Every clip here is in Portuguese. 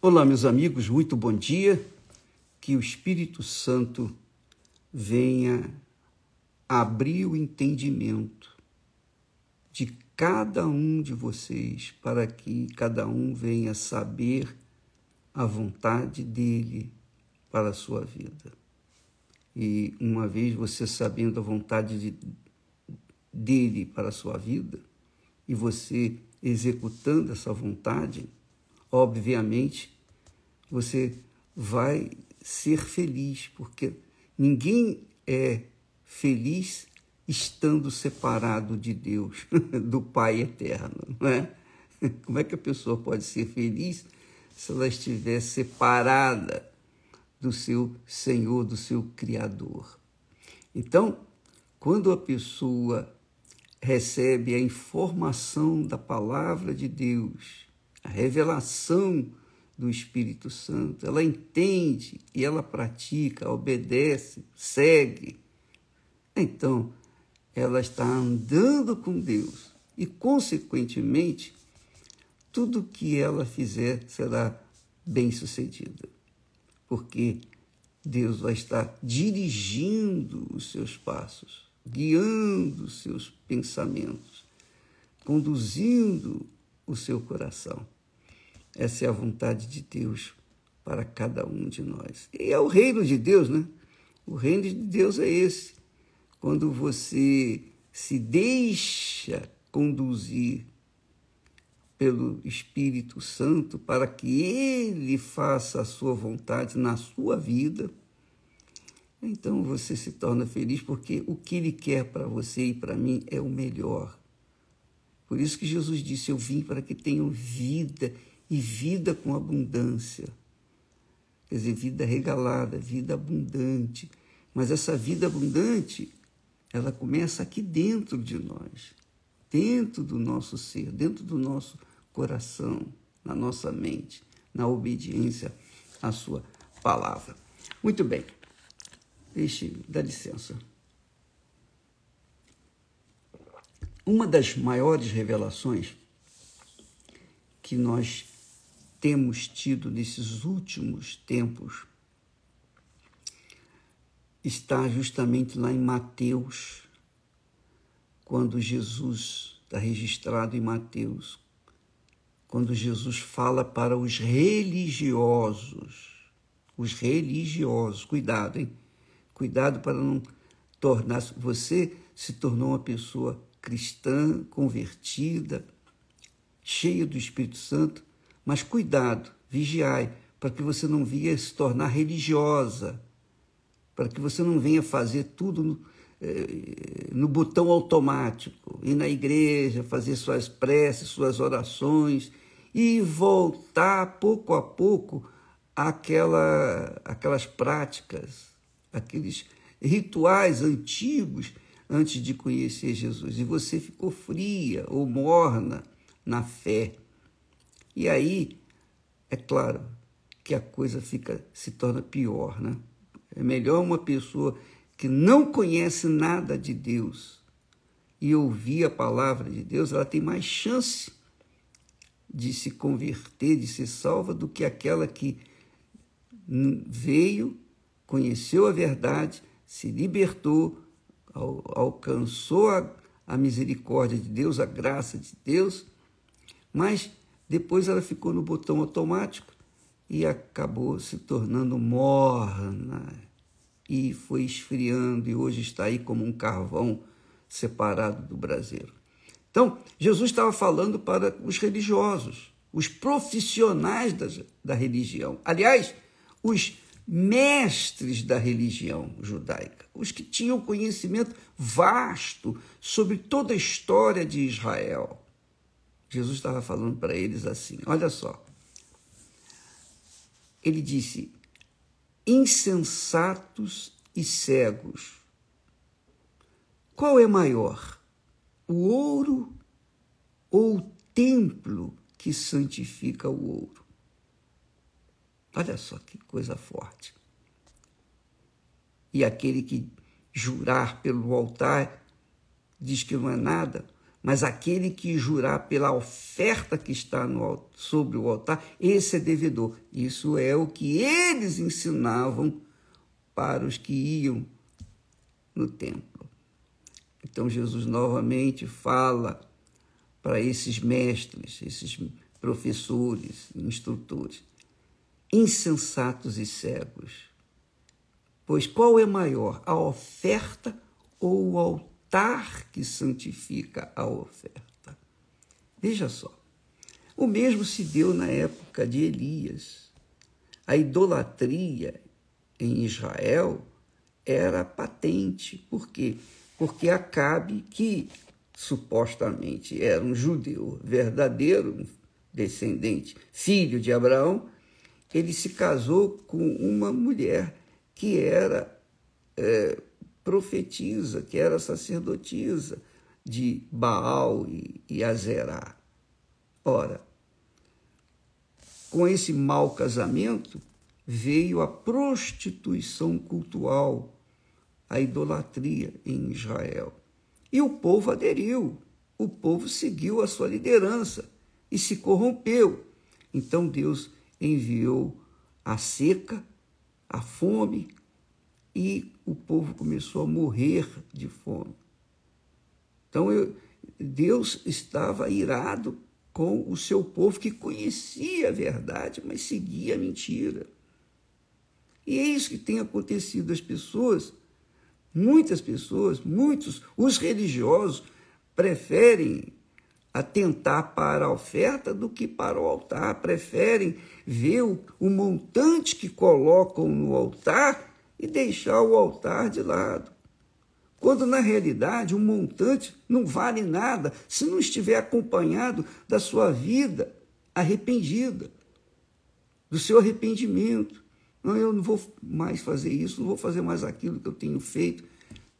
Olá, meus amigos, muito bom dia. Que o Espírito Santo venha abrir o entendimento de cada um de vocês, para que cada um venha saber a vontade dele para a sua vida. E uma vez você sabendo a vontade de, dele para a sua vida, e você executando essa vontade, obviamente você vai ser feliz, porque ninguém é feliz estando separado de Deus, do Pai eterno, não é? Como é que a pessoa pode ser feliz se ela estiver separada do seu Senhor, do seu Criador? Então, quando a pessoa recebe a informação da palavra de Deus, a revelação do Espírito Santo, ela entende e ela pratica, obedece, segue. Então, ela está andando com Deus e, consequentemente, tudo que ela fizer será bem sucedida, porque Deus vai estar dirigindo os seus passos, guiando os seus pensamentos, conduzindo o seu coração. Essa é a vontade de Deus para cada um de nós. E é o reino de Deus, né? O reino de Deus é esse. Quando você se deixa conduzir pelo Espírito Santo para que ele faça a sua vontade na sua vida, então você se torna feliz porque o que ele quer para você e para mim é o melhor. Por isso que Jesus disse: Eu vim para que tenham vida e vida com abundância. Quer dizer, vida regalada, vida abundante. Mas essa vida abundante, ela começa aqui dentro de nós, dentro do nosso ser, dentro do nosso coração, na nossa mente, na obediência à Sua palavra. Muito bem, deixe, dá licença. Uma das maiores revelações que nós temos tido nesses últimos tempos está justamente lá em Mateus, quando Jesus está registrado em Mateus, quando Jesus fala para os religiosos, os religiosos, cuidado, hein? Cuidado para não tornar você se tornou uma pessoa cristã, convertida, cheia do Espírito Santo, mas cuidado, vigiai, para que você não venha se tornar religiosa, para que você não venha fazer tudo no, eh, no botão automático, ir na igreja, fazer suas preces, suas orações e voltar pouco a pouco àquela, àquelas práticas, aqueles rituais antigos antes de conhecer Jesus. E você ficou fria ou morna na fé. E aí, é claro que a coisa fica se torna pior, né? É melhor uma pessoa que não conhece nada de Deus e ouvir a palavra de Deus, ela tem mais chance de se converter, de ser salva, do que aquela que veio, conheceu a verdade, se libertou, alcançou a, a misericórdia de Deus, a graça de Deus, mas depois ela ficou no botão automático e acabou se tornando morna e foi esfriando e hoje está aí como um carvão separado do braseiro. Então, Jesus estava falando para os religiosos, os profissionais da, da religião. Aliás, os mestres da religião judaica, os que tinham conhecimento vasto sobre toda a história de Israel. Jesus estava falando para eles assim: olha só. Ele disse: insensatos e cegos. Qual é maior, o ouro ou o templo que santifica o ouro? Olha só que coisa forte. E aquele que jurar pelo altar diz que não é nada, mas aquele que jurar pela oferta que está no, sobre o altar, esse é devedor. Isso é o que eles ensinavam para os que iam no templo. Então Jesus novamente fala para esses mestres, esses professores, instrutores, insensatos e cegos. Pois qual é maior, a oferta ou o altar que santifica a oferta? Veja só, o mesmo se deu na época de Elias. A idolatria em Israel era patente. Por quê? Porque Acabe, que supostamente era um judeu verdadeiro, descendente, filho de Abraão, ele se casou com uma mulher que era é, profetisa, que era sacerdotisa de Baal e, e Azerá. Ora, com esse mau casamento veio a prostituição cultural, a idolatria em Israel. E o povo aderiu, o povo seguiu a sua liderança e se corrompeu. Então Deus enviou a seca, a fome, e o povo começou a morrer de fome. Então eu, Deus estava irado com o seu povo que conhecia a verdade, mas seguia a mentira. E é isso que tem acontecido. As pessoas Muitas pessoas, muitos, os religiosos, preferem atentar para a oferta do que para o altar, preferem ver o, o montante que colocam no altar e deixar o altar de lado. Quando na realidade o montante não vale nada se não estiver acompanhado da sua vida arrependida, do seu arrependimento. Não, eu não vou mais fazer isso, não vou fazer mais aquilo que eu tenho feito.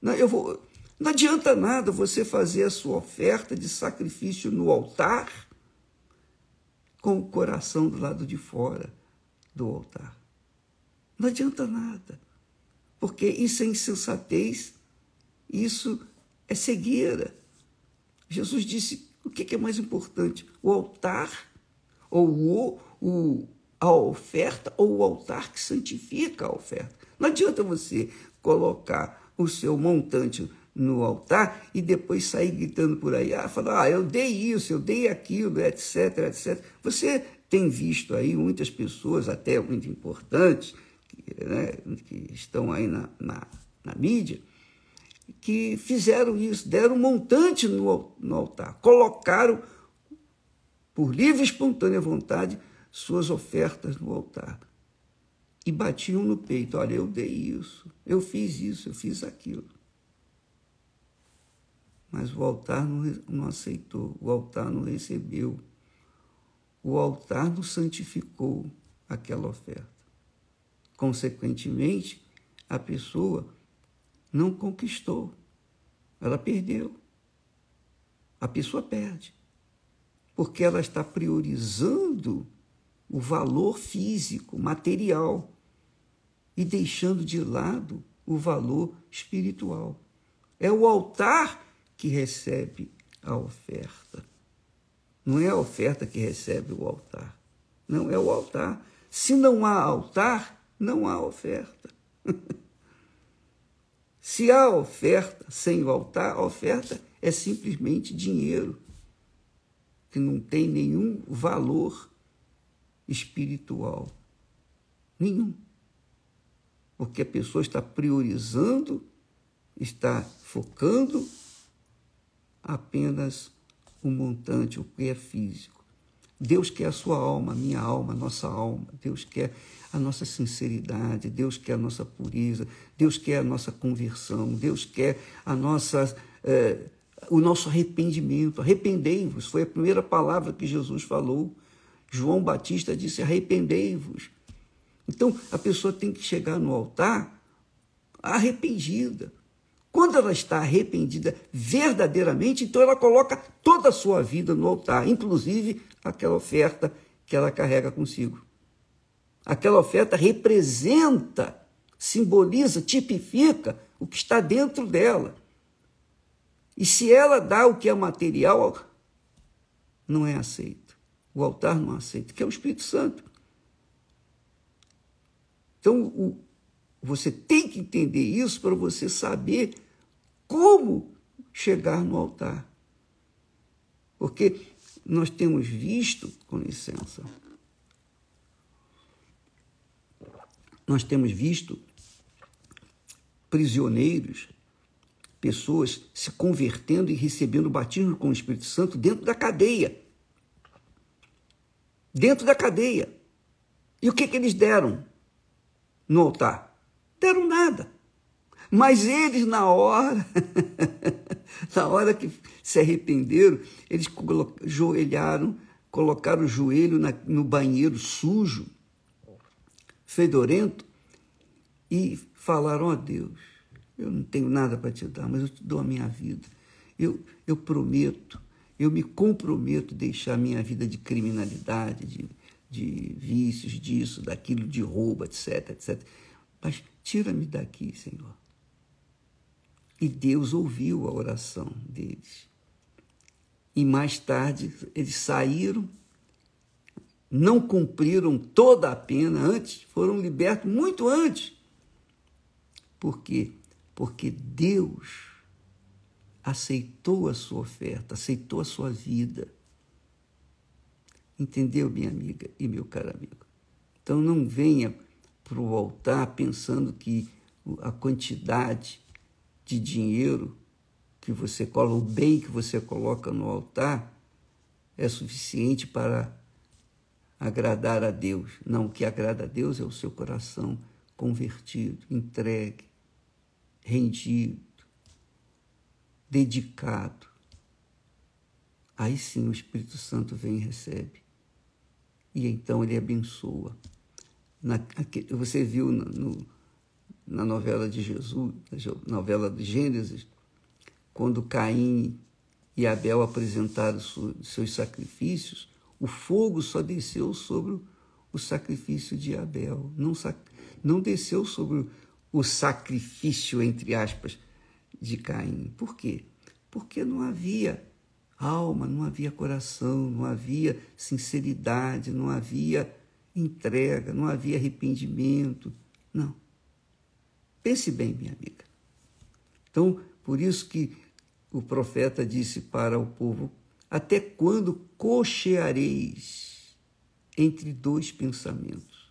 Não, eu vou. Não adianta nada você fazer a sua oferta de sacrifício no altar com o coração do lado de fora do altar. Não adianta nada. Porque isso é insensatez, isso é cegueira. Jesus disse: o que é mais importante? O altar ou o, o, a oferta ou o altar que santifica a oferta. Não adianta você colocar o seu montante no altar e depois sair gritando por aí, ah, falar, ah, eu dei isso, eu dei aquilo, etc, etc. Você tem visto aí muitas pessoas, até muito importantes, que, né, que estão aí na, na, na, mídia, que fizeram isso, deram um montante no, no altar, colocaram por livre e espontânea vontade suas ofertas no altar. E batiam no peito: olha, eu dei isso, eu fiz isso, eu fiz aquilo. Mas o altar não, não aceitou, o altar não recebeu, o altar não santificou aquela oferta. Consequentemente, a pessoa não conquistou, ela perdeu. A pessoa perde, porque ela está priorizando o valor físico, material, e deixando de lado o valor espiritual. É o altar que recebe a oferta. Não é a oferta que recebe o altar. Não é o altar. Se não há altar, não há oferta. Se há oferta sem o altar, a oferta é simplesmente dinheiro, que não tem nenhum valor espiritual. Nenhum. Porque a pessoa está priorizando, está focando apenas o montante, o que é físico. Deus quer a sua alma, a minha alma, a nossa alma. Deus quer a nossa sinceridade, Deus quer a nossa pureza, Deus quer a nossa conversão, Deus quer a nossa, eh, o nosso arrependimento. Arrependei-vos, foi a primeira palavra que Jesus falou. João Batista disse: arrependei-vos. Então a pessoa tem que chegar no altar arrependida. Quando ela está arrependida verdadeiramente, então ela coloca toda a sua vida no altar, inclusive aquela oferta que ela carrega consigo. Aquela oferta representa, simboliza, tipifica o que está dentro dela. E se ela dá o que é material, não é aceito. O altar não aceita, que é o Espírito Santo. Então, o, você tem que entender isso para você saber como chegar no altar. Porque nós temos visto, com licença, nós temos visto prisioneiros, pessoas se convertendo e recebendo batismo com o Espírito Santo dentro da cadeia. Dentro da cadeia. E o que, que eles deram no altar? Deram nada. Mas eles, na hora, na hora que se arrependeram, eles joelharam, colocaram o joelho na, no banheiro sujo, fedorento, e falaram: Ó Deus, eu não tenho nada para te dar, mas eu te dou a minha vida. Eu, eu prometo, eu me comprometo a deixar a minha vida de criminalidade, de, de vícios, disso, daquilo, de roubo, etc, etc. Mas tira-me daqui, Senhor. E Deus ouviu a oração deles. E mais tarde eles saíram, não cumpriram toda a pena antes, foram libertos muito antes. Por quê? Porque Deus aceitou a sua oferta, aceitou a sua vida. Entendeu, minha amiga e meu caro amigo? Então não venha para o altar pensando que a quantidade de dinheiro que você coloca, o bem que você coloca no altar, é suficiente para agradar a Deus. Não, o que agrada a Deus é o seu coração convertido, entregue, rendido, dedicado. Aí sim o Espírito Santo vem e recebe. E então ele abençoa. Na, você viu no, no na novela de Jesus, na novela de Gênesis, quando Caim e Abel apresentaram seus sacrifícios, o fogo só desceu sobre o sacrifício de Abel, não, não desceu sobre o sacrifício, entre aspas, de Caim. Por quê? Porque não havia alma, não havia coração, não havia sinceridade, não havia entrega, não havia arrependimento. Não. Pense bem, minha amiga. Então, por isso que o profeta disse para o povo: Até quando cocheareis entre dois pensamentos?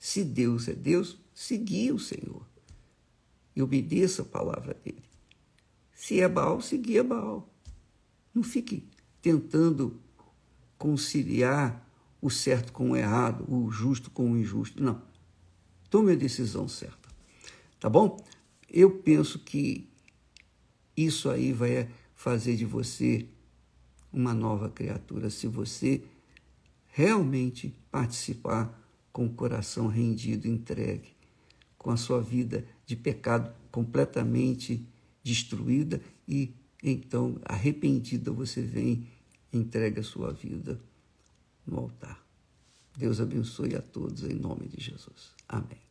Se Deus é Deus, segui o Senhor e obedeça a palavra dele. Se é Baal, segui a Baal. Não fique tentando conciliar o certo com o errado, o justo com o injusto. Não. Tome a decisão certa. Tá bom? Eu penso que isso aí vai fazer de você uma nova criatura se você realmente participar com o coração rendido, entregue, com a sua vida de pecado completamente destruída e então arrependida você vem e entrega a sua vida no altar. Deus abençoe a todos em nome de Jesus. Amém.